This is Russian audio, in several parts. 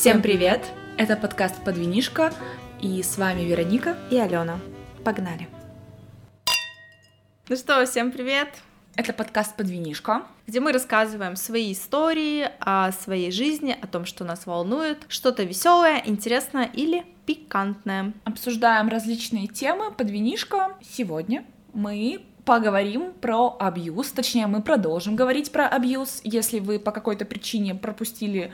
Всем привет! Это подкаст «Подвинишка», и с вами Вероника и Алена. Погнали! Ну что, всем привет! Это подкаст «Подвинишка», где мы рассказываем свои истории о своей жизни, о том, что нас волнует, что-то веселое, интересное или пикантное. Обсуждаем различные темы «Подвинишка». Сегодня мы поговорим про абьюз, точнее, мы продолжим говорить про абьюз. Если вы по какой-то причине пропустили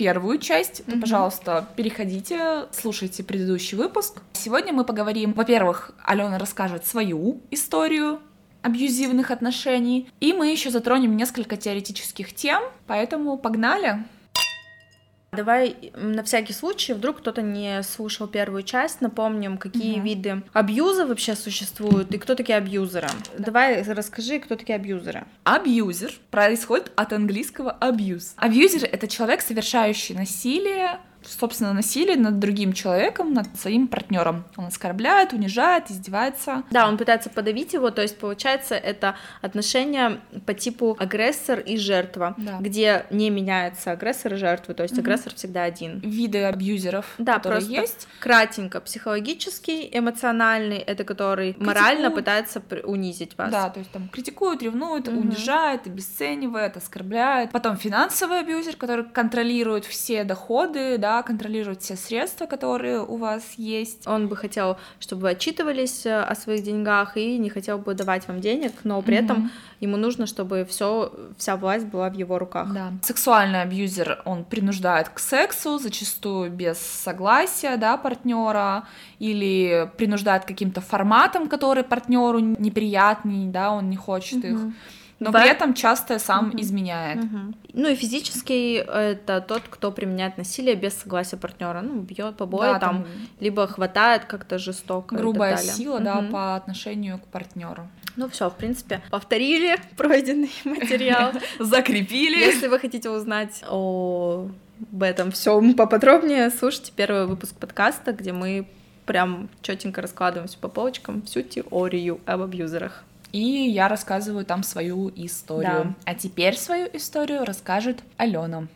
первую часть, то, mm-hmm. пожалуйста, переходите, слушайте предыдущий выпуск. Сегодня мы поговорим, во-первых, Алена расскажет свою историю абьюзивных отношений, и мы еще затронем несколько теоретических тем, поэтому погнали! Давай на всякий случай, вдруг кто-то не слушал первую часть, напомним, какие угу. виды абьюза вообще существуют и кто такие абьюзеры. Да. Давай расскажи, кто такие абьюзеры. Абьюзер происходит от английского abuse. Абьюзер — это человек, совершающий насилие собственно, насилие над другим человеком, над своим партнером. Он оскорбляет, унижает, издевается. Да, он пытается подавить его, то есть получается это отношение по типу агрессор и жертва, да. где не меняется агрессор и жертва, то есть угу. агрессор всегда один. Виды абьюзеров, да, которые просто есть. Кратенько, психологический, эмоциональный, это который критикуют. морально пытается унизить вас. Да, то есть там критикуют, ревнуют, угу. унижает, обесценивает, оскорбляет. Потом финансовый абьюзер, который контролирует все доходы, да, да, контролировать все средства, которые у вас есть. Он бы хотел, чтобы вы отчитывались э, о своих деньгах и не хотел бы давать вам денег, но при mm-hmm. этом ему нужно, чтобы все, вся власть была в его руках. Да. Сексуальный абьюзер, он принуждает к сексу, зачастую без согласия, да, партнера, или принуждает каким-то форматом, который партнеру неприятный, да, он не хочет mm-hmm. их но да. при этом часто сам угу. изменяет. Угу. Ну и физический это тот, кто применяет насилие без согласия партнера, ну бьет побои да, там, там, либо хватает как-то жестоко. Грубая сила, угу. да, по отношению к партнеру. Ну все, в принципе, повторили пройденный материал, закрепили. Если вы хотите узнать о об этом всем поподробнее, слушайте первый выпуск подкаста, где мы прям четенько раскладываемся по полочкам всю теорию об абьюзерах. И я рассказываю там свою историю. Да. А теперь свою историю расскажет Алена.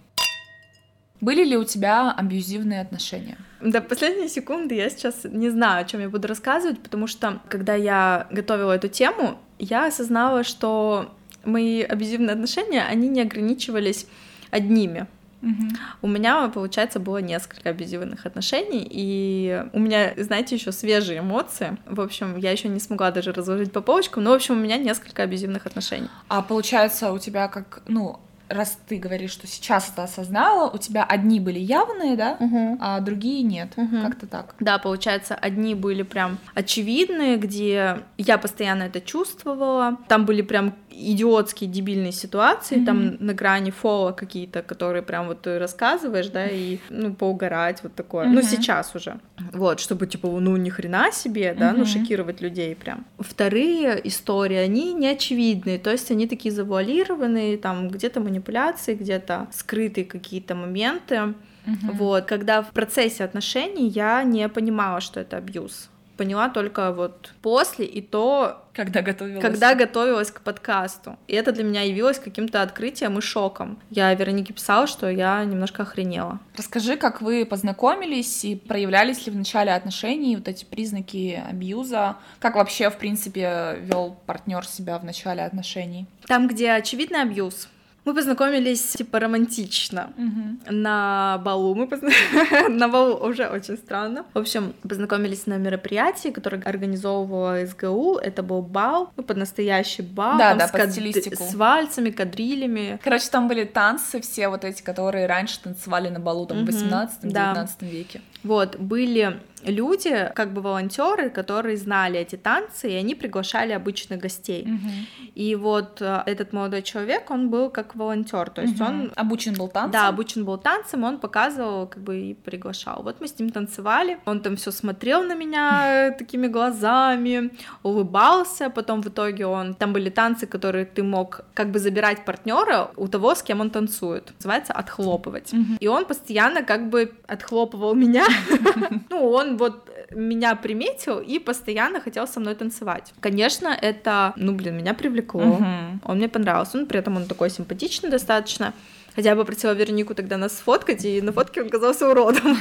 Были ли у тебя абьюзивные отношения? До последней секунды я сейчас не знаю, о чем я буду рассказывать, потому что когда я готовила эту тему, я осознала, что мои абьюзивные отношения, они не ограничивались одними. Угу. У меня, получается, было несколько абьюзивных отношений, и у меня, знаете, еще свежие эмоции. В общем, я еще не смогла даже разложить по полочкам, но, в общем, у меня несколько абьюзивных отношений. А получается, у тебя как, ну, раз ты говоришь, что сейчас это осознала, у тебя одни были явные, да, угу. а другие нет, угу. как-то так. Да, получается, одни были прям очевидные, где я постоянно это чувствовала, там были прям идиотские, дебильные ситуации, mm-hmm. там на грани фола какие-то, которые прям вот ты рассказываешь, да, и, ну, поугарать, вот такое. Mm-hmm. Ну, сейчас уже. Вот, чтобы, типа, ну, ни хрена себе, да, mm-hmm. ну, шокировать людей прям. Вторые истории, они не очевидные, то есть они такие завуалированные, там, где-то манипуляции, где-то скрытые какие-то моменты. Mm-hmm. Вот, когда в процессе отношений я не понимала, что это абьюз поняла только вот после и то, когда готовилась. Когда готовилась к подкасту. И это для меня явилось каким-то открытием и шоком. Я Веронике писала, что я немножко охренела. Расскажи, как вы познакомились и проявлялись ли в начале отношений вот эти признаки абьюза? Как вообще, в принципе, вел партнер себя в начале отношений? Там, где очевидный абьюз, мы познакомились, типа, романтично. Угу. На балу мы познакомились. на балу уже очень странно. В общем, познакомились на мероприятии, которое организовывала СГУ. Это был бал, ну, под настоящий бал. Да, да, с под кад... стилистику. С вальсами, кадрилями. Короче, там были танцы все вот эти, которые раньше танцевали на балу, там, в 18-19 да. веке. Вот, были люди, как бы волонтеры, которые знали эти танцы, и они приглашали обычных гостей. Угу. И вот э, этот молодой человек, он был как волонтер, то есть угу. он обучен был танцам. Да, обучен был танцам, он показывал, как бы и приглашал. Вот мы с ним танцевали, он там все смотрел на меня такими глазами, улыбался, потом в итоге он там были танцы, которые ты мог как бы забирать партнера у того, с кем он танцует, называется отхлопывать. Угу. И он постоянно как бы отхлопывал меня, ну он вот меня приметил и постоянно хотел со мной танцевать. Конечно, это, ну, блин, меня привлекло. Он мне понравился. Ну, при этом он такой симпатичный достаточно. Хотя я попросила Веронику тогда нас сфоткать, и на фотке он казался уродом.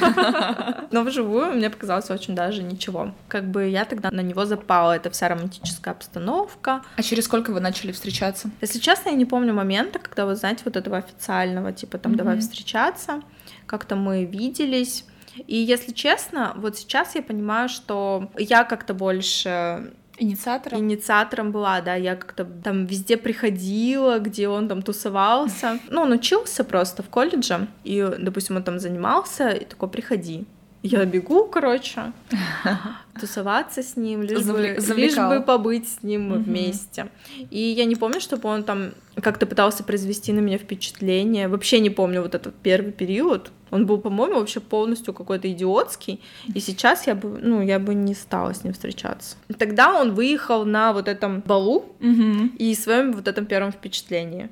Но вживую мне показалось очень даже ничего. Как бы я тогда на него запала, это вся романтическая обстановка. А через сколько вы начали встречаться? Если честно, я не помню момента, когда, вы знаете, вот этого официального, типа там давай встречаться. Как-то мы виделись. И если честно, вот сейчас я понимаю, что я как-то больше Инициатором? Инициатором была, да, я как-то там везде приходила, где он там тусовался. Ну, он учился просто в колледже, и, допустим, он там занимался, и такой, приходи. Я бегу, короче, тусоваться с ним, лишь, бы, лишь бы побыть с ним угу. вместе. И я не помню, чтобы он там как-то пытался произвести на меня впечатление. Вообще не помню вот этот первый период. Он был, по-моему, вообще полностью какой-то идиотский. И сейчас я бы, ну, я бы не стала с ним встречаться. Тогда он выехал на вот этом балу угу. и своем вот этом первом впечатлении.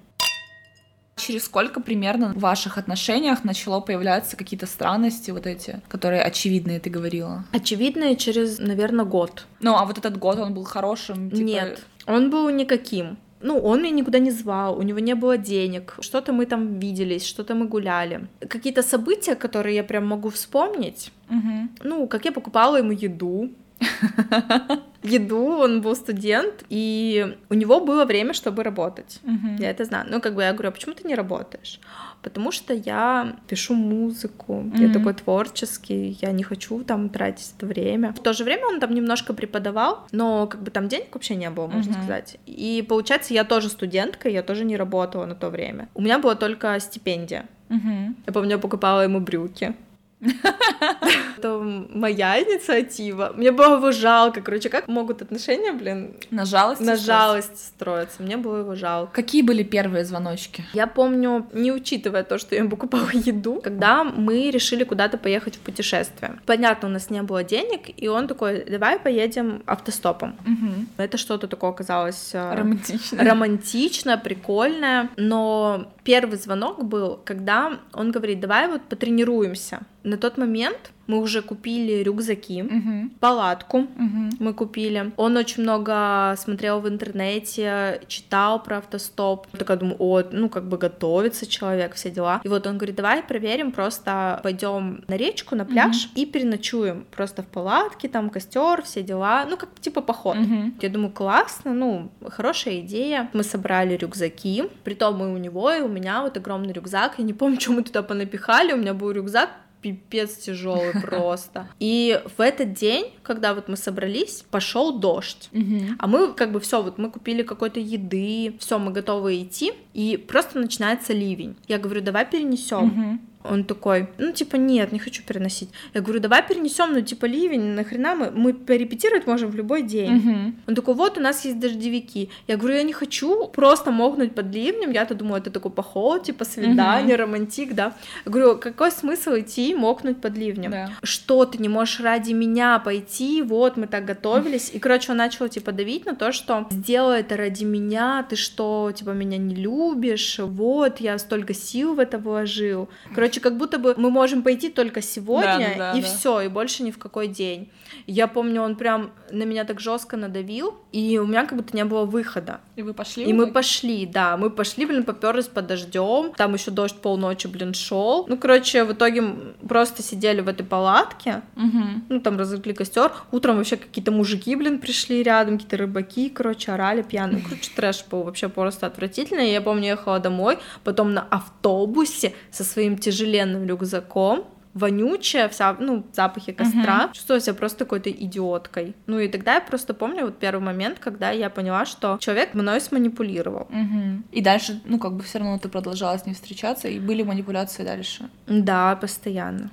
Через сколько примерно в ваших отношениях начало появляться какие-то странности вот эти, которые очевидные, ты говорила? Очевидные через, наверное, год. Ну, а вот этот год, он был хорошим? Типа... Нет, он был никаким. Ну, он меня никуда не звал, у него не было денег, что-то мы там виделись, что-то мы гуляли. Какие-то события, которые я прям могу вспомнить, угу. ну, как я покупала ему еду, еду, он был студент, и у него было время, чтобы работать. Я это знаю. Ну, как бы я говорю, а почему ты не работаешь? Потому что я пишу музыку, я такой творческий, я не хочу там тратить это время. В то же время он там немножко преподавал, но как бы там денег вообще не было, можно сказать. И получается, я тоже студентка, я тоже не работала на то время. У меня была только стипендия. Я помню, я покупала ему брюки. Это моя инициатива. Мне было его жалко. Короче, как могут отношения, блин... На жалость? На жалость строиться. Мне было его жалко. Какие были первые звоночки? Я помню, не учитывая то, что я ему покупала еду, когда мы решили куда-то поехать в путешествие. Понятно, у нас не было денег, и он такой, давай поедем автостопом. Угу. Это что-то такое оказалось... Э, романтичное. Романтично, прикольное. Но первый звонок был, когда он говорит, давай вот потренируемся. На тот момент мы уже купили рюкзаки, угу. палатку угу. мы купили. Он очень много смотрел в интернете, читал про автостоп. Я такая думаю, о, ну как бы готовится человек, все дела. И вот он говорит, давай проверим, просто пойдем на речку, на пляж угу. и переночуем просто в палатке, там костер, все дела, ну как типа поход. Угу. Я думаю, классно, ну хорошая идея. Мы собрали рюкзаки, притом и у него, и у меня вот огромный рюкзак. Я не помню, что мы туда понапихали, у меня был рюкзак пипец тяжелый просто. И в этот день, когда вот мы собрались, пошел дождь. А мы как бы все, вот мы купили какой-то еды, все, мы готовы идти, и просто начинается ливень. Я говорю, давай перенесем. Он такой, ну, типа, нет, не хочу переносить. Я говорю, давай перенесем, ну, типа, ливень, нахрена мы, мы порепетировать можем в любой день. Угу. Он такой, вот, у нас есть дождевики. Я говорю, я не хочу просто мокнуть под ливнем, я-то думаю, это такой поход, типа, свидание, угу. романтик, да. Я говорю, какой смысл идти мокнуть под ливнем? Да. Что, ты не можешь ради меня пойти, вот, мы так готовились. И, короче, он начал, типа, давить на то, что сделай это ради меня, ты что, типа, меня не любишь, вот, я столько сил в это вложил. Короче, Короче, как будто бы мы можем пойти только сегодня, да, да, и да. все, и больше ни в какой день. Я помню, он прям на меня так жестко надавил, и у меня как будто не было выхода. И вы пошли? И мы пошли, да, мы пошли, блин, поперлись под дождем. Там еще дождь полночи, блин, шел. Ну, короче, в итоге просто сидели в этой палатке, угу. ну, там разожгли костер. Утром вообще какие-то мужики, блин, пришли рядом, какие-то рыбаки, короче, орали пьяные. Короче, трэш был вообще просто отвратительный. Я помню, ехала домой, потом на автобусе со своим тяжелым тяжеленным рюкзаком, вонючая, вся, ну, запахи костра, uh-huh. чувствовала себя просто какой-то идиоткой. Ну и тогда я просто помню вот первый момент, когда я поняла, что человек мной сманипулировал. Uh-huh. И дальше, ну, как бы все равно ты продолжала с ним встречаться, и были манипуляции дальше. Да, постоянно.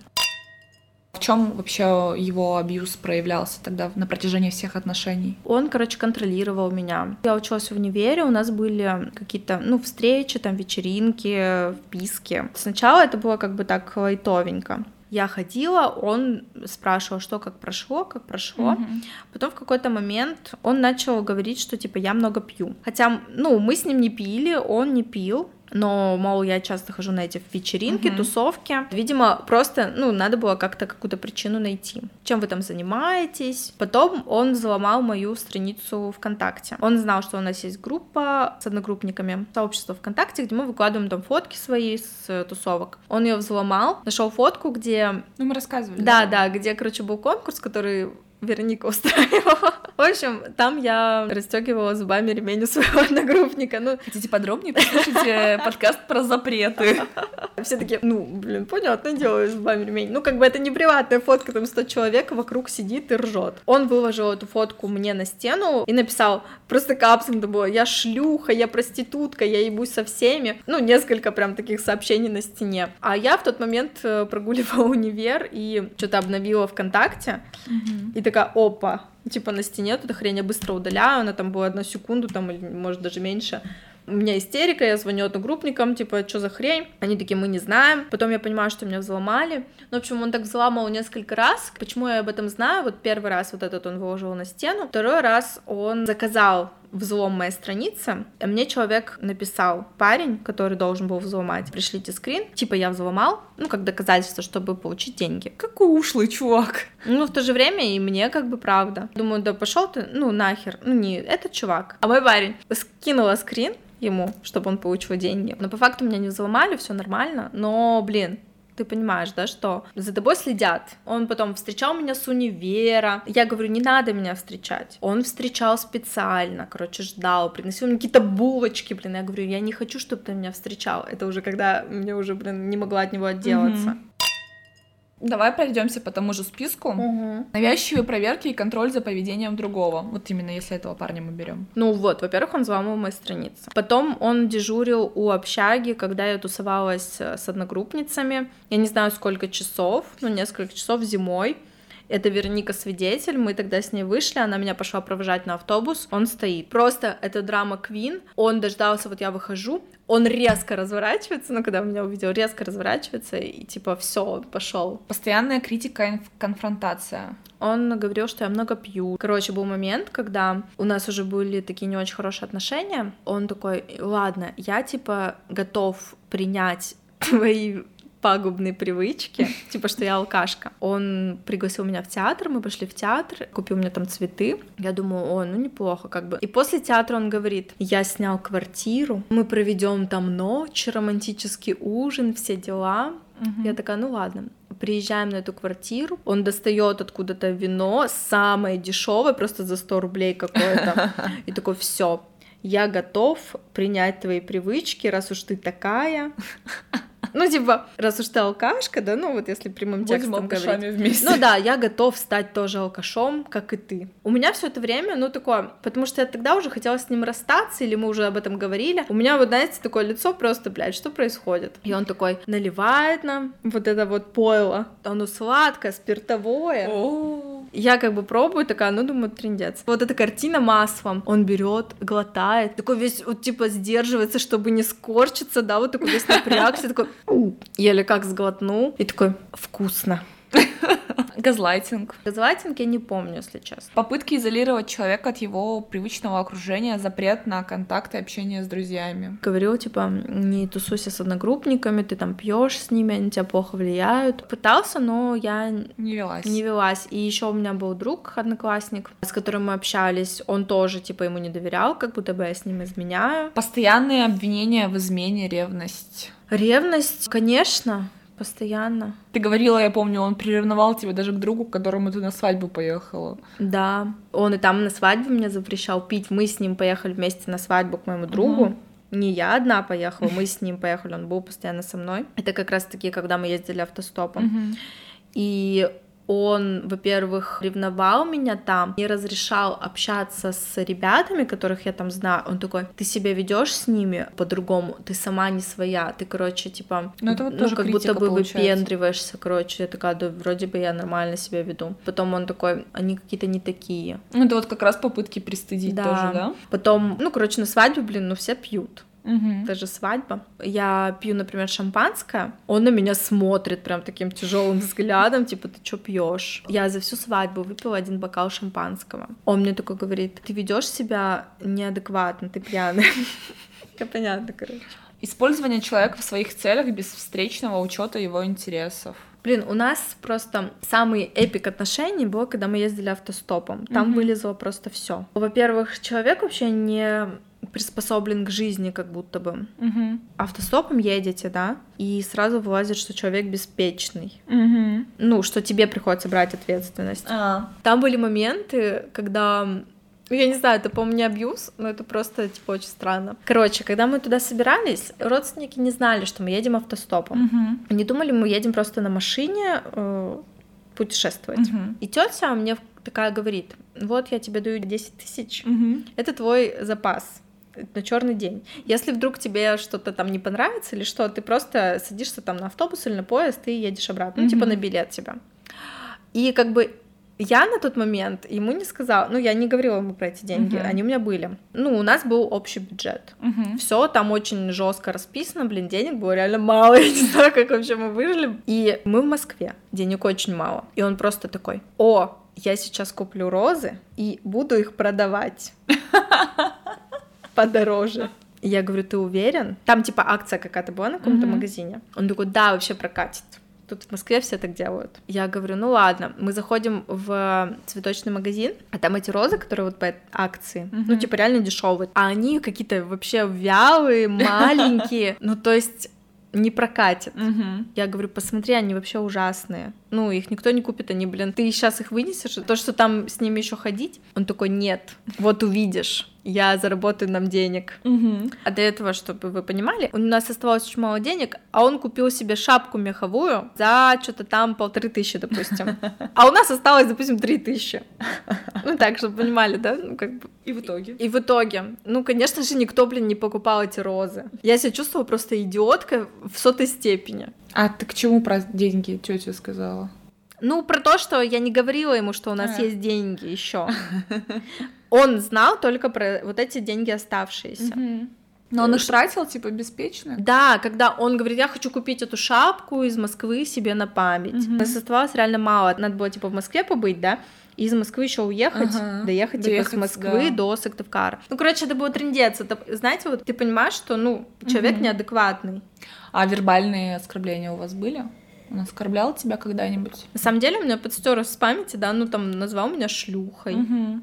В чем вообще его абьюз проявлялся тогда на протяжении всех отношений? Он, короче, контролировал меня. Я училась в универе, у нас были какие-то, ну, встречи, там, вечеринки, вписки. Сначала это было как бы так лайтовенько. Я ходила, он спрашивал, что как прошло, как прошло. Mm-hmm. Потом в какой-то момент он начал говорить, что типа я много пью. Хотя, ну, мы с ним не пили, он не пил. Но, мол, я часто хожу на эти вечеринки, uh-huh. тусовки. Видимо, просто, ну, надо было как-то какую-то причину найти. Чем вы там занимаетесь? Потом он взломал мою страницу ВКонтакте. Он знал, что у нас есть группа с одногруппниками, сообщество ВКонтакте, где мы выкладываем там фотки свои с тусовок. Он ее взломал, нашел фотку, где... Ну, мы рассказывали. Да, да, где, короче, был конкурс, который Вероника устраивала. В общем, там я расстегивала зубами ремень у своего одногруппника. Ну, хотите подробнее послушайте подкаст про запреты. Все таки ну, блин, понятно, делаю зубами ремень. Ну, как бы это не приватная фотка, там 100 человек вокруг сидит и ржет. Он выложил эту фотку мне на стену и написал просто капсом было, я шлюха, я проститутка, я ебусь со всеми. Ну, несколько прям таких сообщений на стене. А я в тот момент э, прогуливала универ и что-то обновила ВКонтакте. И такая, опа, типа на стене эту хрень я быстро удаляю, она там была одну секунду, там, или может даже меньше. У меня истерика, я звоню одногруппникам, типа, что за хрень? Они такие, мы не знаем. Потом я понимаю, что меня взломали. Ну, в общем, он так взломал несколько раз. Почему я об этом знаю? Вот первый раз вот этот он выложил на стену. Второй раз он заказал взлом моей страницы, мне человек написал, парень, который должен был взломать, пришлите скрин, типа я взломал, ну, как доказательство, чтобы получить деньги. Какой ушлый чувак. Ну, в то же время и мне как бы правда. Думаю, да пошел ты, ну, нахер, ну, не этот чувак, а мой парень. Скинула скрин, ему, чтобы он получил деньги. Но по факту меня не взломали, все нормально. Но, блин, ты понимаешь, да, что за тобой следят. Он потом встречал меня с универа. Я говорю, не надо меня встречать. Он встречал специально, короче, ждал, приносил мне какие-то булочки, блин. Я говорю, я не хочу, чтобы ты меня встречал. Это уже когда мне уже, блин, не могла от него отделаться. Mm-hmm. Давай пройдемся по тому же списку. Угу. Навязчивые проверки и контроль за поведением другого. Вот именно если этого парня мы берем. Ну вот, во-первых, он взломал мои страницы. Потом он дежурил у общаги, когда я тусовалась э, с одногруппницами. Я не знаю, сколько часов, ну, несколько часов зимой. Это Вероника свидетель, мы тогда с ней вышли, она меня пошла провожать на автобус, он стоит. Просто это драма Квин, он дождался, вот я выхожу, он резко разворачивается, ну, когда меня увидел, резко разворачивается, и типа все, пошел. Постоянная критика и конфронтация. Он говорил, что я много пью. Короче, был момент, когда у нас уже были такие не очень хорошие отношения. Он такой, ладно, я типа готов принять твои пагубные привычки, типа, что я алкашка. Он пригласил меня в театр, мы пошли в театр, купил мне там цветы. Я думаю, о, ну неплохо, как бы. И после театра он говорит, я снял квартиру, мы проведем там ночь, романтический ужин, все дела. Угу. Я такая, ну ладно. Приезжаем на эту квартиру, он достает откуда-то вино, самое дешевое, просто за 100 рублей какое-то. И такой, все, я готов принять твои привычки, раз уж ты такая. Ну, типа, раз уж ты алкашка, да, ну вот если прямым Будем текстом говорить. вместе. Ну да, я готов стать тоже алкашом, как и ты. У меня все это время, ну, такое, потому что я тогда уже хотела с ним расстаться, или мы уже об этом говорили. У меня вот, знаете, такое лицо просто, блядь, что происходит? И он такой наливает нам вот это вот пойло. Оно сладкое, спиртовое. Я как бы пробую, такая, ну, думаю, трендец. Вот эта картина маслом. Он берет, глотает, такой весь, вот, типа, сдерживается, чтобы не скорчиться, да, вот такой весь напрягся, такой, еле как сглотнул, и такой, вкусно. Газлайтинг. Газлайтинг я не помню, если честно. Попытки изолировать человека от его привычного окружения, запрет на контакт и общение с друзьями. Говорил, типа, не тусуйся с одногруппниками, ты там пьешь с ними, они тебя плохо влияют. Пытался, но я не велась. Не велась. И еще у меня был друг, одноклассник, с которым мы общались. Он тоже, типа, ему не доверял, как будто бы я с ним изменяю. Постоянные обвинения в измене, ревность. Ревность, конечно, постоянно. Ты говорила, я помню, он приревновал тебя даже к другу, к которому ты на свадьбу поехала. Да, он и там на свадьбе мне запрещал пить. Мы с ним поехали вместе на свадьбу к моему другу. Угу. Не я одна поехала, мы с ним поехали, он был постоянно со мной. Это как раз-таки, когда мы ездили автостопом. Угу. И он, во-первых, ревновал меня там, не разрешал общаться с ребятами, которых я там знаю. Он такой, ты себя ведешь с ними по-другому, ты сама не своя, ты, короче, типа, ну, это вот ну как будто бы получается. выпендриваешься, короче. Я такая, да, вроде бы я нормально себя веду. Потом он такой, они какие-то не такие. Ну, это вот как раз попытки пристыдить да. тоже, да? Потом, ну, короче, на свадьбе, блин, ну, все пьют. Угу. Даже свадьба. Я пью, например, шампанское. Он на меня смотрит прям таким тяжелым взглядом, типа, ты что пьешь? Я за всю свадьбу выпила один бокал шампанского. Он мне такой говорит, ты ведешь себя неадекватно, ты пьяный. Понятно, короче. Использование человека в своих целях без встречного учета его интересов. Блин, у нас просто самый эпик отношений был, когда мы ездили автостопом. Там Мгм. вылезло просто все. Во-первых, человек вообще не приспособлен к жизни, как будто бы. Угу. Автостопом едете, да, и сразу вылазит, что человек беспечный. Угу. Ну, что тебе приходится брать ответственность. А. Там были моменты, когда ну, я не знаю, это, по-моему, не абьюз, но это просто, типа, очень странно. Короче, когда мы туда собирались, родственники не знали, что мы едем автостопом. Угу. Они думали, мы едем просто на машине э, путешествовать. Угу. И тетя мне такая говорит, вот я тебе даю 10 тысяч, Угу. это твой запас на черный день. Если вдруг тебе что-то там не понравится или что, ты просто садишься там на автобус или на поезд и едешь обратно, ну, типа на билет тебя. И как бы я на тот момент ему не сказала, ну, я не говорила ему про эти деньги, Мгм. они у меня были. Ну, у нас был общий бюджет. Угу. Все там очень жестко расписано, блин, денег было реально мало, я не знаю, как вообще мы выжили. И мы в Москве, денег очень мало. И он просто такой, о, я сейчас куплю розы и буду их продавать подороже. Я говорю, ты уверен? Там типа акция какая-то была на каком-то магазине. Он такой, да, вообще прокатит. Тут в Москве все так делают. Я говорю, ну ладно, мы заходим в цветочный магазин, а там эти розы, которые вот по акции, ну типа реально дешевые, а они какие-то вообще вялые, маленькие, ну то есть не прокатит. Я говорю, посмотри, они вообще ужасные. Ну, их никто не купит, они, блин, ты сейчас их вынесешь, то, что там с ними еще ходить. Он такой, нет, вот увидишь, я заработаю нам денег. Угу. А до этого, чтобы вы понимали, у нас оставалось очень мало денег, а он купил себе шапку меховую за что-то там полторы тысячи, допустим. А у нас осталось, допустим, три тысячи. Ну так, чтобы понимали, да? Ну, как бы. И в итоге. И в итоге, ну, конечно же, никто, блин, не покупал эти розы. Я себя чувствовала просто идиоткой в сотой степени. А ты к чему про деньги тетя сказала? Ну, про то, что я не говорила ему, что у нас А. есть деньги еще. Он знал только про вот эти деньги оставшиеся. Но он их тратил, типа, беспечно? Да, когда он говорит, я хочу купить эту шапку из Москвы себе на память. Мгм. У нас оставалось реально мало. Надо было типа в Москве побыть, да, и из Москвы еще уехать, Ага. доехать, типа Доехать, с Москвы да. до Сыктывкара. Ну, короче, это было трендец. Это, знаете, вот ты понимаешь, что, ну, человек Мгм. неадекватный. А вербальные оскорбления у вас были? Он оскорблял тебя когда-нибудь? На самом деле у меня подстерлось с памяти, да, ну там назвал меня шлюхой. Мгм.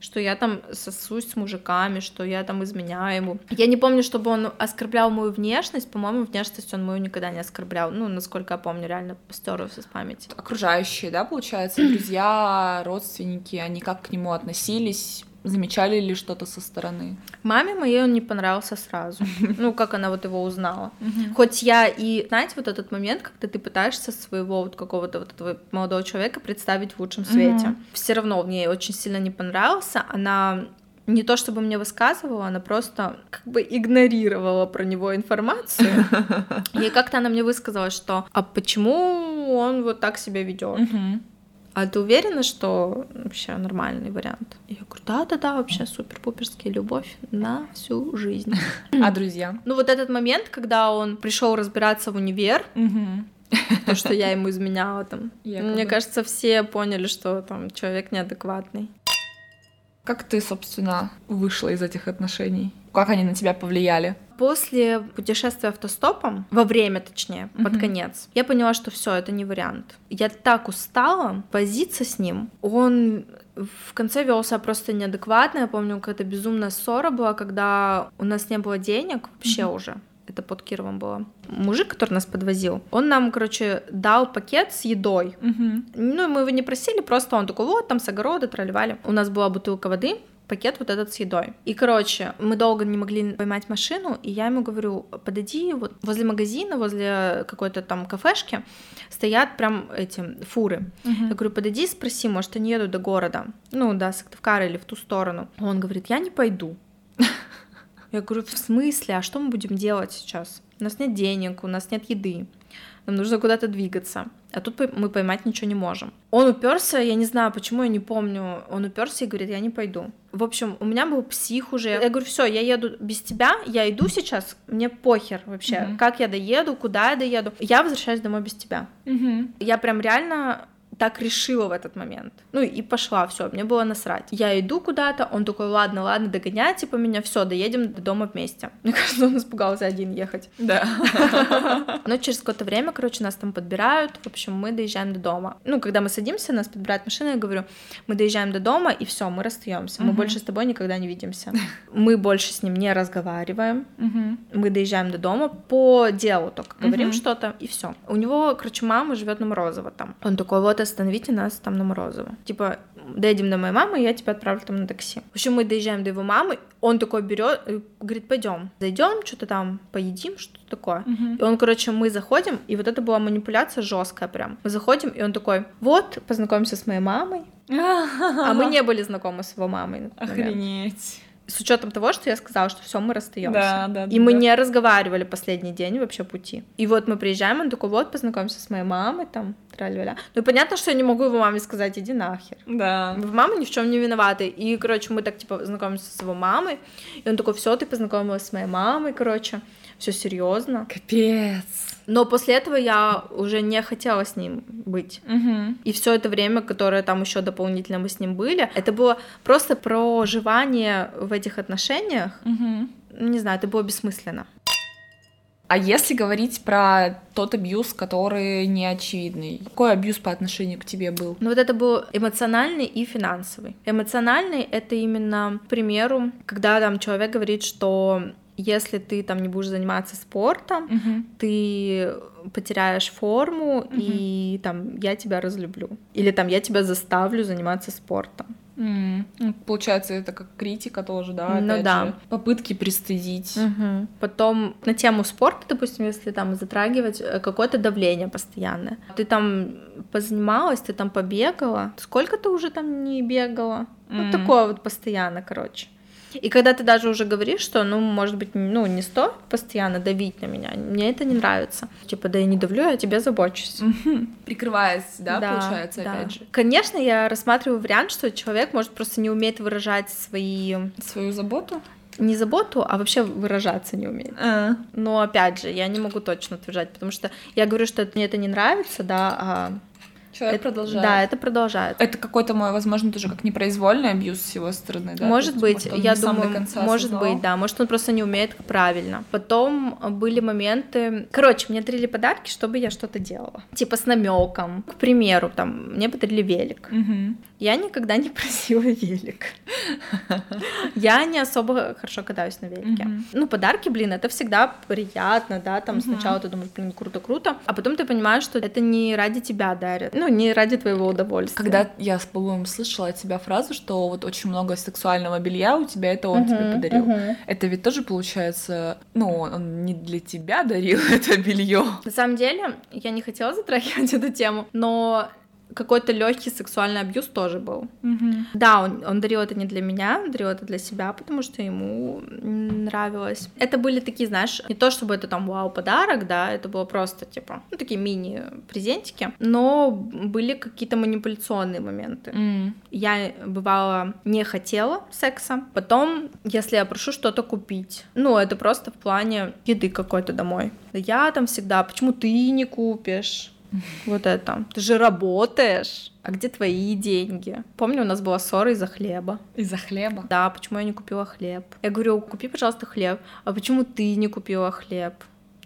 что я там сосусь с мужиками, что я там изменяю ему. Я не помню, чтобы он оскорблял мою внешность. По-моему, внешность он мою никогда не оскорблял. Ну, насколько я помню, реально стерлся с памяти. Окружающие, да, получается, друзья, родственники, они как к нему относились? Замечали ли что-то со стороны? Маме моей он не понравился сразу. Ну, как она вот его узнала. Хоть я и, знаете, вот этот момент, когда ты пытаешься своего вот какого-то вот этого молодого человека представить в лучшем свете, все равно он мне очень сильно не понравился. Она не то чтобы мне высказывала, она просто как бы игнорировала про него информацию. И как-то она мне высказала, что а почему он вот так себя ведет? А ты уверена, что вообще нормальный вариант? Я говорю, да-да-да, вообще супер-пуперский любовь на всю жизнь. А друзья? Ну вот этот момент, когда он пришел разбираться в универ, то, что я ему изменяла там, Якобы. мне кажется, все поняли, что там человек неадекватный. Как ты, собственно, вышла из этих отношений? Как они на тебя повлияли? После путешествия автостопом, во время точнее, под Мгм. конец, я поняла, что все, это не вариант. Я так устала возиться с ним. Он в конце вел себя просто неадекватно. Я помню, какая-то безумная ссора была, когда у нас не было денег вообще Мгм. уже. Это под Кировом было. Мужик, который нас подвозил, он нам, короче, дал пакет с едой. Мгм. Ну, мы его не просили, просто он такой, вот, там с огорода, тролливали. У нас была бутылка воды, пакет вот этот с едой. И, короче, мы долго не могли поймать машину, и я ему говорю, подойди, вот возле магазина, возле какой-то там кафешки стоят прям эти фуры. Мгм. Я говорю, подойди, спроси, может, они едут до города, ну, до Сыктывкара или в ту сторону. Он говорит, я не пойду. Я говорю, в смысле, а что мы будем делать сейчас? У нас нет денег, у нас нет еды, нам нужно куда-то двигаться. А тут мы поймать ничего не можем. Он уперся, я не знаю, почему, я не помню. Он уперся и говорит, я не пойду. В общем, у меня был псих уже. Я говорю, все, я еду без тебя, я иду сейчас, мне похер вообще, Мгм. как я доеду, куда я доеду. Я возвращаюсь домой без тебя. Мгм. Я прям реально так решила в этот момент. Ну и пошла, все, мне было насрать. Я иду куда-то, он такой, ладно, ладно, догоняй, типа меня, все, доедем до дома вместе. Мне кажется, он испугался один ехать. Да. Но через какое-то время, короче, нас там подбирают, в общем, мы доезжаем до дома. Ну, когда мы садимся, нас подбирает машина, я говорю, мы доезжаем до дома, и все, мы расстаемся. Мы больше с тобой никогда не видимся. Мы больше с ним не разговариваем. Мы доезжаем до дома по делу только говорим что-то, и все. У него, короче, мама живет на Морозово там. Он такой, вот остановите нас там на Морозово. Типа, доедем до моей мамы, я тебя отправлю там на такси. В общем, мы доезжаем до его мамы, он такой берет, говорит, пойдем, зайдем, что-то там поедим, что такое. И он, короче, мы заходим, и вот это была манипуляция жесткая прям. Мы заходим, и он такой, вот, познакомимся с моей мамой. А мы не были знакомы с его мамой. Охренеть с учетом того, что я сказала, что все, мы расстаемся. Да, да, и да, мы да. не разговаривали последний день вообще пути. И вот мы приезжаем, он такой, вот, познакомимся с моей мамой, там, траля Ну, понятно, что я не могу его маме сказать, иди нахер. Да. Мама ни в чем не виновата. И, короче, мы так, типа, знакомимся с его мамой, и он такой, все, ты познакомилась с моей мамой, короче, все серьезно. Капец. Но после этого я уже не хотела с ним быть. Угу. И все это время, которое там еще дополнительно мы с ним были, это было просто проживание в этих отношениях. Угу. Не знаю, это было бессмысленно. А если говорить про тот абьюз, который не очевидный, какой абьюз по отношению к тебе был? Ну вот это был эмоциональный и финансовый. Эмоциональный — это именно, к примеру, когда там человек говорит, что если ты там не будешь заниматься спортом, Угу. ты потеряешь форму, Мгм. и там я тебя разлюблю. Или там я тебя заставлю заниматься спортом. Ну, Получается, это как критика тоже, да? Ну опять да. же. Попытки пристыдить. Мгм. Потом на тему спорта, допустим, если там затрагивать э, какое-то давление постоянное. Ты там позанималась, ты там побегала. Сколько ты уже там не бегала? М. Вот такое вот постоянно, короче. И когда ты даже уже говоришь, что, ну, может быть, ну, не стоит постоянно давить на меня, мне это не нравится. Типа, да я не давлю, я о тебе забочусь. Прикрываясь, да, получается, да. опять же, Конечно, я рассматриваю вариант, что человек может просто не уметь выражать свои свою заботу. не заботу, а вообще выражаться не умеет. А, Но опять же, я не могу точно утверждать, потому что я говорю, что мне это не нравится, да, а Человек это- продолжает. Да, это продолжает. Это какой-то мой, возможно, тоже как непроизвольный абьюз с его стороны, да? может есть, быть, он я думаю, конца может осознавал. быть, да, может он просто не умеет правильно. Потом были моменты, короче, мне дарили подарки, чтобы я что-то делала, типа с намеком. К примеру, там мне подарили велик. Я никогда не просила велик. Я не особо хорошо катаюсь на велике. Ну, подарки, блин, это всегда приятно, да, там сначала ты думаешь, блин, круто-круто, а потом ты понимаешь, что это не ради тебя дарят, ну, не ради твоего удовольствия. Когда я, по-моему, слышала от тебя фразу, что вот очень много сексуального белья у тебя, это он тебе Мгм, подарил. мгм. Это ведь тоже получается, ну, он не для тебя дарил это белье. На самом деле, я не хотела затрагивать эту тему, но какой-то легкий сексуальный абьюз тоже был. Да, он, он дарил это не для меня, он дарил это для себя, потому что ему нравилось. Это были такие, знаешь, не то чтобы это там вау подарок, да, это было просто типа, ну такие мини презентики, но были какие-то манипуляционные моменты. М. Я бывало не хотела секса, потом, если я прошу что-то купить, ну это просто в плане еды какой-то домой. Я там всегда, почему ты не купишь? Вот это. Ты же работаешь. А где твои деньги? Помню, у нас была ссора из-за хлеба. Из-за хлеба. Да, почему я не купила хлеб? Я говорю, купи, пожалуйста, хлеб. А почему ты не купила хлеб?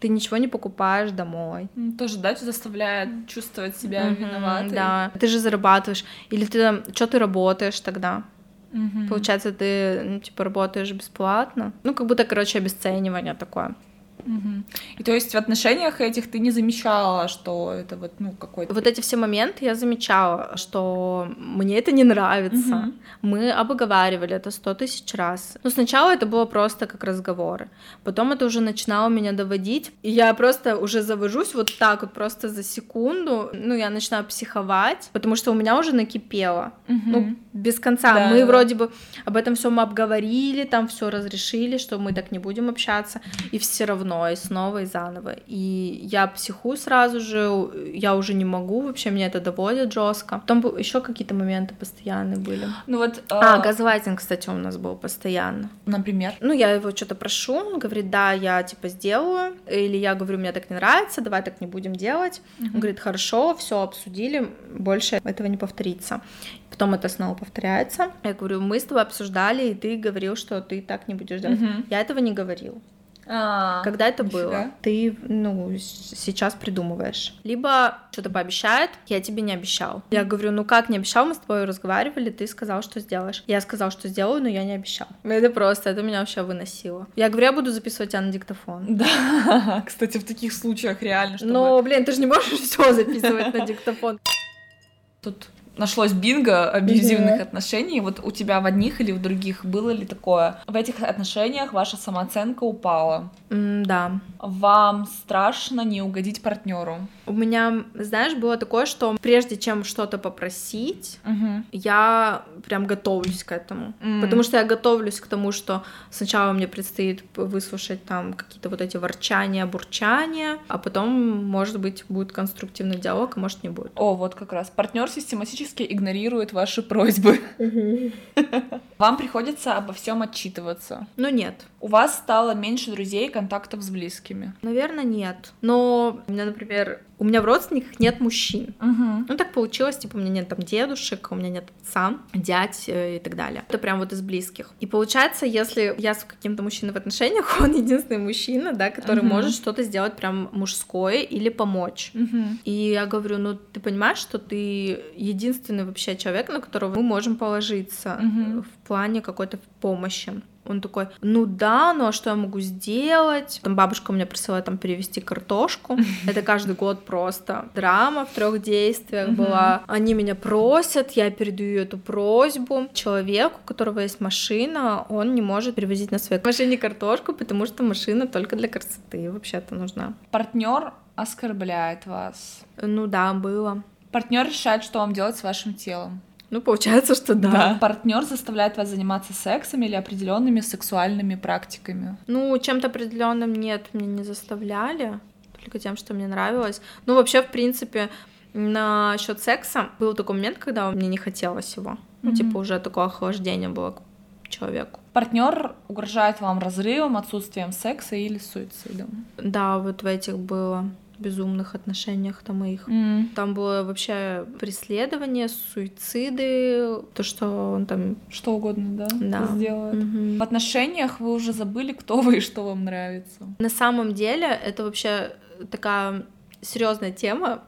Ты ничего не покупаешь домой. М, Тоже, да, заставляет чувствовать себя Мгм, виноватой. Да, ты же зарабатываешь. Или ты, что ты работаешь тогда? Мгм. Получается, ты, ну, типа, работаешь бесплатно. Ну, как будто, короче, обесценивание такое. Мгм. И то есть в отношениях этих ты не замечала, что это вот, ну, какой-то... Вот эти все моменты я замечала, что мне это не нравится. Мгм. Мы обговаривали это сто тысяч раз. Но сначала это было просто как разговоры. Потом это уже начинало меня доводить. И я просто уже завожусь вот так вот просто за секунду. Ну, я начинаю психовать, потому что у меня уже накипело. Мгм. Ну, без конца. Да, мы вроде бы об этом всем обговорили, там все разрешили, что мы так не будем общаться. И все равно равно, и снова, и заново. И я психую сразу же, я уже не могу, вообще меня это доводит жестко. Потом еще какие-то моменты постоянные были. Ну вот... А, э... газлайтинг, кстати, у нас был постоянно. Например? Ну, я его что-то прошу, он говорит, да, я типа сделаю, или я говорю, мне так не нравится, давай так не будем делать. Mm-hmm. Он говорит, хорошо, все обсудили, больше этого не повторится. Потом это снова повторяется. Я говорю, мы с тобой обсуждали, и ты говорил, что ты так не будешь делать. Mm-hmm. Я этого не говорил. А, Когда это нифига. было? Ты, ну, сейчас придумываешь. Либо что-то пообещает, я тебе не обещал. Я говорю, ну как не обещал, мы с тобой разговаривали, ты сказал, что сделаешь. Я сказал, что сделаю, но я не обещал. Это просто, это меня вообще выносило. Я говорю, я буду записывать тебя на диктофон. Да, кстати, в таких случаях реально, чтобы... Ну, блин, ты же не можешь все записывать на диктофон. Тут нашлось бинго абьюзивных mm-hmm. отношений. Вот у тебя в одних или в других было ли такое? В этих отношениях ваша самооценка упала? Mm, да. Вам страшно не угодить партнеру? У меня, знаешь, было такое, что прежде чем что-то попросить, mm-hmm. я прям готовлюсь к этому. Mm-hmm. Потому что я готовлюсь к тому, что сначала мне предстоит выслушать там какие-то вот эти ворчания, бурчания, а потом, может быть, будет конструктивный диалог, а может не будет. О, вот как раз. Партнер систематически игнорирует ваши просьбы. Вам приходится обо всем отчитываться. Ну нет. У вас стало меньше друзей, контактов с близкими? Наверное, нет. Но у меня, например, у меня в родственниках нет мужчин. Угу. Ну, так получилось, типа, у меня нет там дедушек, у меня нет отца, дядь э, и так далее. Это прям вот из близких. И получается, если я с каким-то мужчиной в отношениях, он единственный мужчина, да, который угу. может что-то сделать прям мужское или помочь. Угу. И я говорю, ну, ты понимаешь, что ты единственный вообще человек, на которого мы можем положиться угу. в плане какой-то помощи. Он такой, ну да, ну а что я могу сделать? Там бабушка мне просила там перевести картошку. Это каждый год просто драма в трех действиях была. Они меня просят, я передаю эту просьбу человеку, у которого есть машина, он не может перевозить на своей машине картошку, потому что машина только для красоты вообще-то нужна. Партнер оскорбляет вас. Ну да, было. Партнер решает, что вам делать с вашим телом. Ну, получается, что да. да. Партнер заставляет вас заниматься сексом или определенными сексуальными практиками. Ну, чем-то определенным нет, меня не заставляли, только тем, что мне нравилось. Ну, вообще, в принципе, на счет секса был такой момент, когда мне не хотелось его. Ну, mm-hmm. типа, уже такое охлаждение было к человеку. Партнер угрожает вам разрывом, отсутствием секса или суицидом. Да, вот в этих было безумных отношениях там моих. Mm. Там было вообще преследование, суициды, то, что он там... Что угодно, да, да. сделает. Mm-hmm. В отношениях вы уже забыли, кто вы и что вам нравится. На самом деле это вообще такая серьезная тема,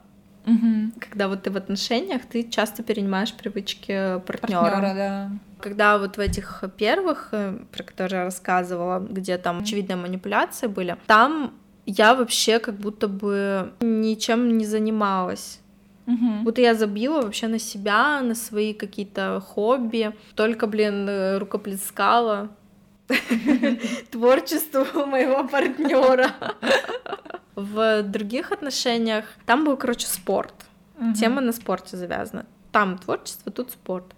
Угу. Когда вот ты в отношениях, ты часто перенимаешь привычки партнера. Партнера, да. Когда вот в этих первых, э, про которые я рассказывала, где там очевидные манипуляции были, там я вообще как будто бы ничем не занималась. Угу. Будто я забила вообще на себя, на свои какие-то хобби. Только, блин, э, рукоплескала творчеству моего партнера. В других отношениях там был, короче, спорт. Тема на спорте завязана. Там творчество, тут спорт.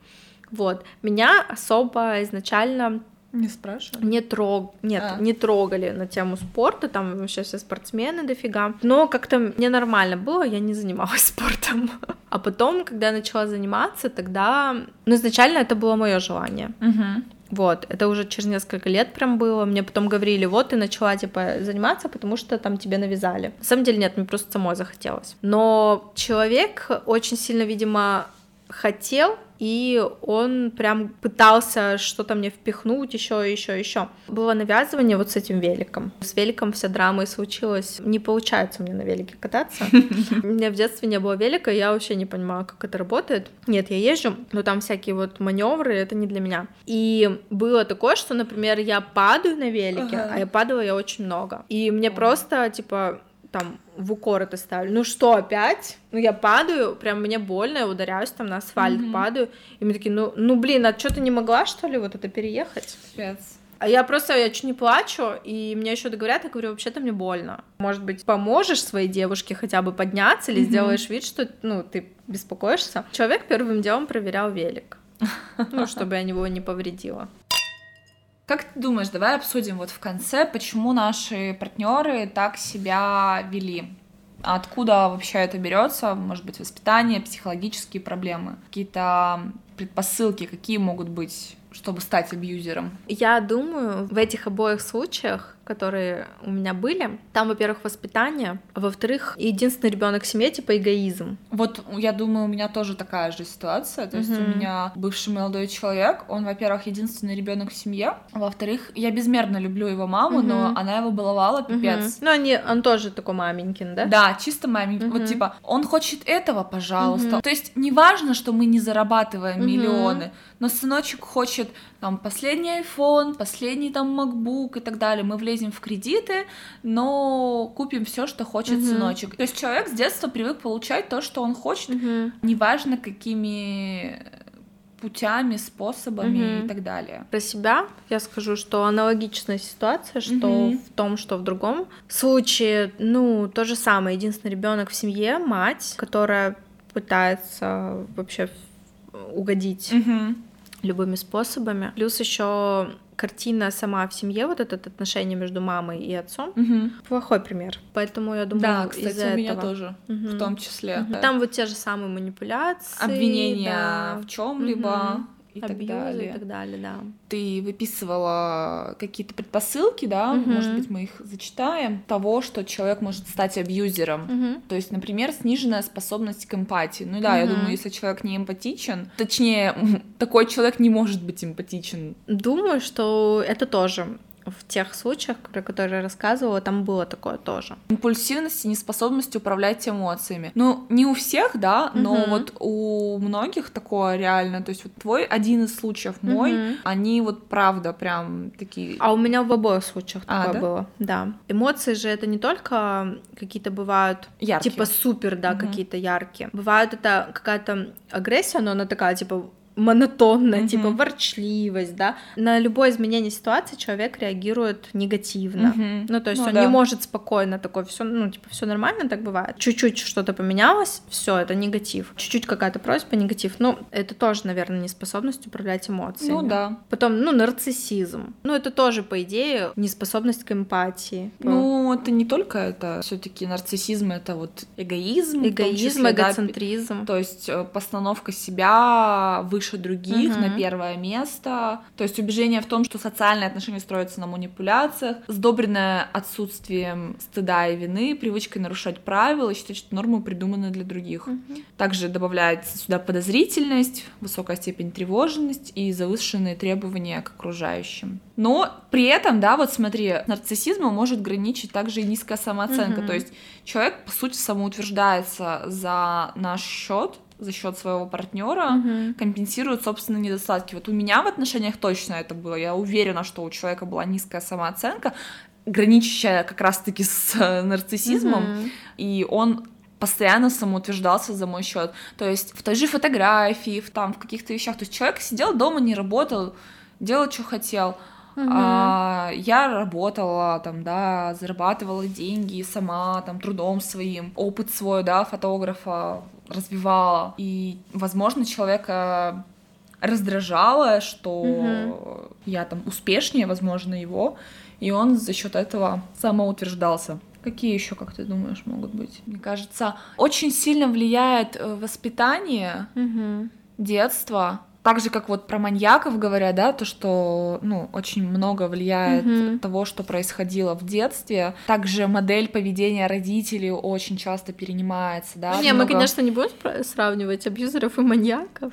Вот. Меня особо изначально не спрашивали? Не трог... Нет, а. не трогали на тему спорта, там вообще все спортсмены дофига. Но как-то мне нормально было, я не занималась спортом. А потом, когда я начала заниматься, тогда... Ну, изначально это было мое желание. Угу. Вот, это уже через несколько лет прям было. Мне потом говорили, вот ты начала, типа, заниматься, потому что там тебе навязали. На самом деле нет, мне просто самой захотелось. Но человек очень сильно, видимо, хотел, и он прям пытался что-то мне впихнуть еще, еще, еще. Было навязывание вот с этим великом. С великом вся драма и случилась. Не получается мне на велике кататься. У меня в детстве не было велика, я вообще не понимаю, как это работает. Нет, я езжу, но там всякие вот маневры, это не для меня. И было такое, что, например, я падаю на велике, а я падала я очень много. И мне просто, типа, там в укор это ставлю. Ну что, опять? Ну я падаю, прям мне больно, я ударяюсь там на асфальт, mm-hmm. падаю. И мы такие, ну, ну блин, а что ты не могла, что ли, вот это переехать? Пец. А я просто, я чуть не плачу, и мне еще говорят, я говорю, вообще-то мне больно. Может быть, поможешь своей девушке хотя бы подняться или mm-hmm. сделаешь вид, что, ну, ты беспокоишься. Человек первым делом проверял велик, ну, чтобы я его не повредила. Как ты думаешь, давай обсудим вот в конце, почему наши партнеры так себя вели? Откуда вообще это берется? Может быть, воспитание, психологические проблемы, какие-то предпосылки, какие могут быть, чтобы стать абьюзером? Я думаю, в этих обоих случаях которые у меня были. Там, во-первых, воспитание, а во-вторых, единственный ребенок в семье, типа эгоизм. Вот я думаю, у меня тоже такая же ситуация. То есть mm-hmm. у меня бывший молодой человек, он, во-первых, единственный ребенок в семье, а во-вторых, я безмерно люблю его маму, mm-hmm. но она его баловала пипец. Mm-hmm. Ну, они, он тоже такой маменькин, да? Да, чисто маменькин. Вот типа, он хочет этого, пожалуйста. То есть неважно, что мы не зарабатываем миллионы, но сыночек хочет там последний iPhone, последний там MacBook и так далее. Мы влезем в кредиты, но купим все, что хочет угу. сыночек. То есть человек с детства привык получать то, что он хочет, угу. неважно какими путями, способами угу. и так далее. Про себя я скажу, что аналогичная ситуация, что угу. в том, что в другом случае, ну, то же самое. Единственный ребенок в семье, мать, которая пытается вообще угодить угу. Любыми способами. Плюс еще картина сама в семье, вот это отношение между мамой и отцом, угу. плохой пример. Поэтому я думаю, да, кстати, из-за у меня этого... тоже, угу. в том числе. Угу. Там вот те же самые манипуляции, обвинения да. в чем-либо. Угу и так далее. и так далее, да. Ты выписывала какие-то предпосылки, да, угу. может быть, мы их зачитаем, того, что человек может стать абьюзером. Угу. То есть, например, сниженная способность к эмпатии. Ну да, угу. я думаю, если человек не эмпатичен, точнее, такой человек не может быть эмпатичен. Думаю, что это тоже в тех случаях, про которые я рассказывала, там было такое тоже. Импульсивность и неспособность управлять эмоциями. Ну, не у всех, да, но угу. вот у многих такое реально. То есть вот твой один из случаев, мой, угу. они вот правда прям такие... А у меня в обоих случаях а, такое да? было, да. Эмоции же это не только какие-то бывают... Яркие. Типа супер, да, угу. какие-то яркие. Бывает это какая-то агрессия, но она такая, типа, монотонная, mm-hmm. типа ворчливость, да. На любое изменение ситуации человек реагирует негативно. Mm-hmm. Ну, то есть ну, он да. не может спокойно такой, все, ну, типа, все нормально, так бывает. Чуть-чуть что-то поменялось, все, это негатив. Чуть-чуть какая-то просьба, негатив. Ну, это тоже, наверное, неспособность управлять эмоциями. Ну, да. Потом, ну, нарциссизм. Ну, это тоже, по идее, неспособность к эмпатии. Ну, это не только это, все-таки нарциссизм это вот эгоизм. Эгоизм, числе, эгоцентризм. Да, то есть э, постановка себя выше выше других, угу. на первое место. То есть убеждение в том, что социальные отношения строятся на манипуляциях, сдобренное отсутствием стыда и вины, привычкой нарушать правила, считать, что нормы придуманы для других. Угу. Также добавляется сюда подозрительность, высокая степень тревожности и завышенные требования к окружающим. Но при этом, да, вот смотри, нарциссизмом может граничить также и низкая самооценка. Угу. То есть человек, по сути, самоутверждается за наш счет, за счет своего партнера угу. компенсирует собственные недостатки. Вот у меня в отношениях точно это было. Я уверена, что у человека была низкая самооценка, граничащая как раз-таки с э, нарциссизмом, угу. и он постоянно самоутверждался за мой счет. То есть в той же фотографии, в, там, в каких-то вещах. То есть человек сидел дома, не работал, делал, что хотел. Uh-huh. А, я работала там, да, зарабатывала деньги сама, там, трудом своим, опыт свой, да, фотографа развивала. И, возможно, человека раздражало, что uh-huh. я там успешнее, возможно, его, и он за счет этого самоутверждался. Какие еще, как ты думаешь, могут быть? Мне кажется, очень сильно влияет э, воспитание, uh-huh. детство, так же, как вот про маньяков говорят, да, то, что, ну, очень много влияет mm-hmm. того, что происходило в детстве. Также модель поведения родителей очень часто перенимается, да. Не, много... мы, конечно, не будем сравнивать абьюзеров и маньяков.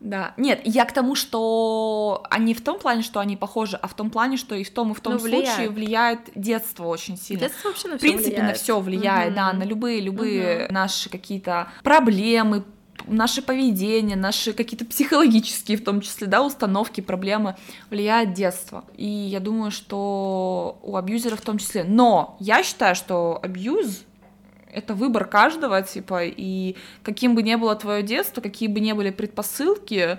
Да. Нет, я к тому, что они в том плане, что они похожи, а в том плане, что и в том, и в том ну, случае влияет детство очень сильно. Детство вообще на В принципе, влияет. на все влияет, угу. да, на любые, любые угу. наши какие-то проблемы, наше поведение, наши какие-то психологические, в том числе, да, установки, проблемы влияет детство. И я думаю, что у абьюзера в том числе. Но я считаю, что абьюз это выбор каждого, типа, и каким бы ни было твое детство, какие бы ни были предпосылки,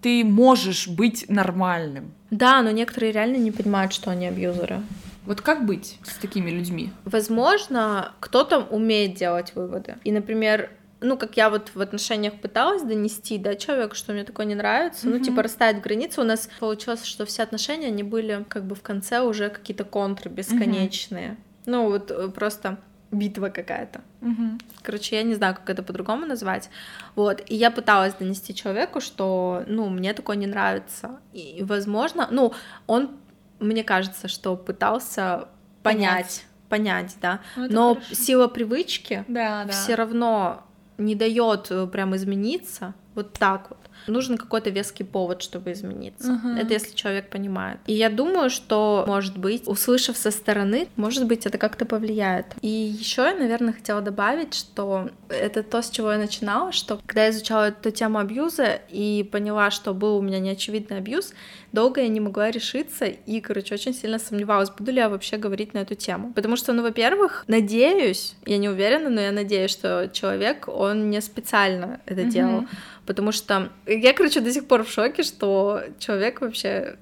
ты можешь быть нормальным. Да, но некоторые реально не понимают, что они абьюзеры. Вот как быть с такими людьми? Возможно, кто-то умеет делать выводы. И, например, ну, как я вот в отношениях пыталась донести, да, человеку, что мне такое не нравится, mm-hmm. ну, типа, расставить границы, у нас получилось, что все отношения, они были как бы в конце уже какие-то контры бесконечные. Mm-hmm. Ну, вот э, просто битва какая-то. Угу. Короче, я не знаю, как это по-другому назвать. Вот, и я пыталась донести человеку, что, ну, мне такое не нравится. И, возможно, ну, он, мне кажется, что пытался понять, понять, понять да. Ну, Но хорошо. сила привычки да, да. все равно не дает э, прям измениться вот так вот. Нужен какой-то веский повод, чтобы измениться. Uh-huh. Это если человек понимает. И я думаю, что, может быть, услышав со стороны, может быть, это как-то повлияет. И еще я, наверное, хотела добавить, что это то, с чего я начинала, что когда я изучала эту тему абьюза и поняла, что был у меня неочевидный абьюз, долго я не могла решиться и, короче, очень сильно сомневалась, буду ли я вообще говорить на эту тему. Потому что, ну, во-первых, надеюсь, я не уверена, но я надеюсь, что человек, он не специально это mm-hmm. делал. Потому что я, короче, до сих пор в шоке, что человек вообще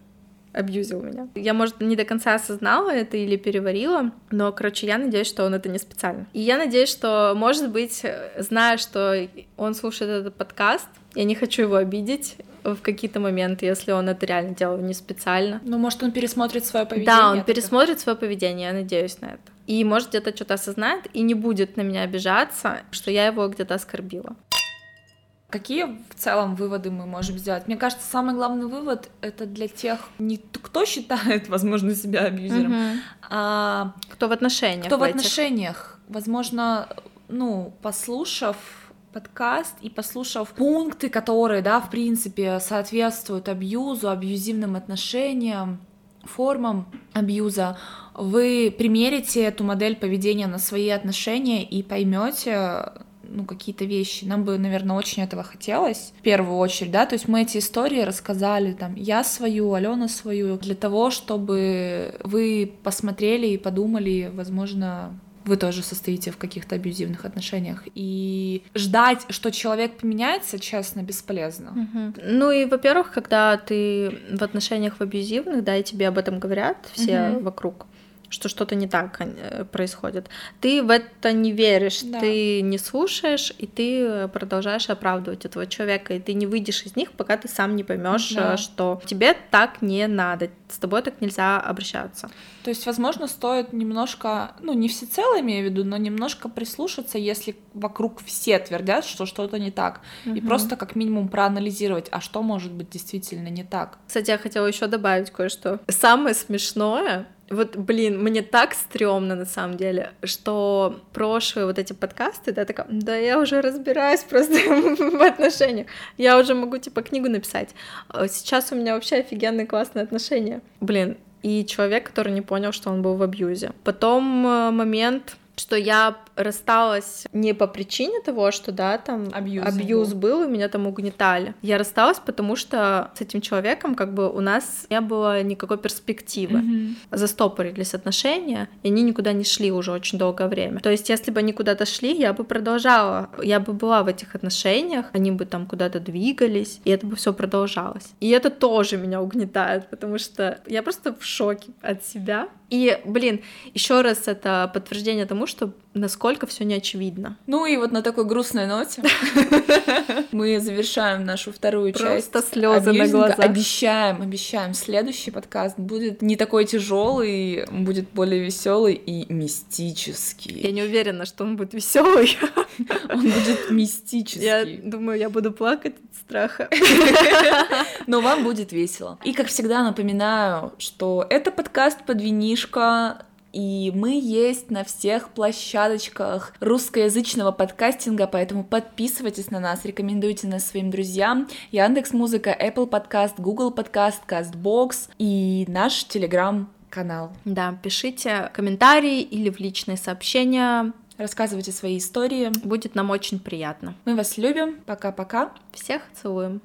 абьюзил меня. Я, может, не до конца осознала это или переварила, но, короче, я надеюсь, что он это не специально. И я надеюсь, что, может быть, зная, что он слушает этот подкаст, я не хочу его обидеть, в какие-то моменты, если он это реально делал не специально. Ну, может, он пересмотрит свое поведение. Да, он пересмотрит свое поведение, я надеюсь на это. И, может, где-то что-то осознает и не будет на меня обижаться, что я его где-то оскорбила. Какие в целом выводы мы можем сделать? Мне кажется, самый главный вывод это для тех, не кто считает, возможно, себя абьюзером, угу. а кто в отношениях. Кто в, в отношениях. Возможно, ну, послушав подкаст и послушав пункты, которые, да, в принципе, соответствуют абьюзу, абьюзивным отношениям, формам абьюза, вы примерите эту модель поведения на свои отношения и поймете, ну, какие-то вещи. Нам бы, наверное, очень этого хотелось, в первую очередь, да, то есть мы эти истории рассказали, там, я свою, Алена свою, для того, чтобы вы посмотрели и подумали, возможно, вы тоже состоите в каких-то абьюзивных отношениях. И ждать, что человек поменяется, честно, бесполезно. Угу. Ну и, во-первых, когда ты в отношениях в абьюзивных, да, и тебе об этом говорят все угу. вокруг, что что-то не так э, происходит. Ты в это не веришь, да. ты не слушаешь, и ты продолжаешь оправдывать этого человека, и ты не выйдешь из них, пока ты сам не поймешь, да. что тебе так не надо, с тобой так нельзя обращаться. То есть, возможно, стоит немножко, ну, не всецело имею в виду, но немножко прислушаться, если вокруг все твердят, что что-то не так. Угу. И просто как минимум проанализировать, а что может быть действительно не так. Кстати, я хотела еще добавить кое-что. Самое смешное, вот, блин, мне так стрёмно на самом деле, что прошлые вот эти подкасты, да, такая, да я уже разбираюсь просто в отношениях, я уже могу, типа, книгу написать. Сейчас у меня вообще офигенные классные отношения. Блин, и человек, который не понял, что он был в абьюзе. Потом э, момент что я рассталась не по причине того, что, да, там абьюз, абьюз был. и меня там угнетали. Я рассталась, потому что с этим человеком как бы у нас не было никакой перспективы. Mm-hmm. Застопорились отношения, и они никуда не шли уже очень долгое время. То есть, если бы они куда-то шли, я бы продолжала, я бы была в этих отношениях, они бы там куда-то двигались, и это бы все продолжалось. И это тоже меня угнетает, потому что я просто в шоке от себя, и, блин, еще раз это подтверждение тому, что насколько все не очевидно. Ну и вот на такой грустной ноте мы завершаем нашу вторую часть. Просто слезы на глазах. Обещаем, обещаем, следующий подкаст будет не такой тяжелый, будет более веселый и мистический. Я не уверена, что он будет веселый. Он будет мистический. Я думаю, я буду плакать от страха. Но вам будет весело. И, как всегда, напоминаю, что это подкаст под винишко и мы есть на всех площадочках русскоязычного подкастинга, поэтому подписывайтесь на нас, рекомендуйте нас своим друзьям. Яндекс Музыка, Apple Podcast, Google Podcast, CastBox и наш Telegram канал. Да, пишите комментарии или в личные сообщения. Рассказывайте свои истории. Будет нам очень приятно. Мы вас любим. Пока-пока. Всех целуем.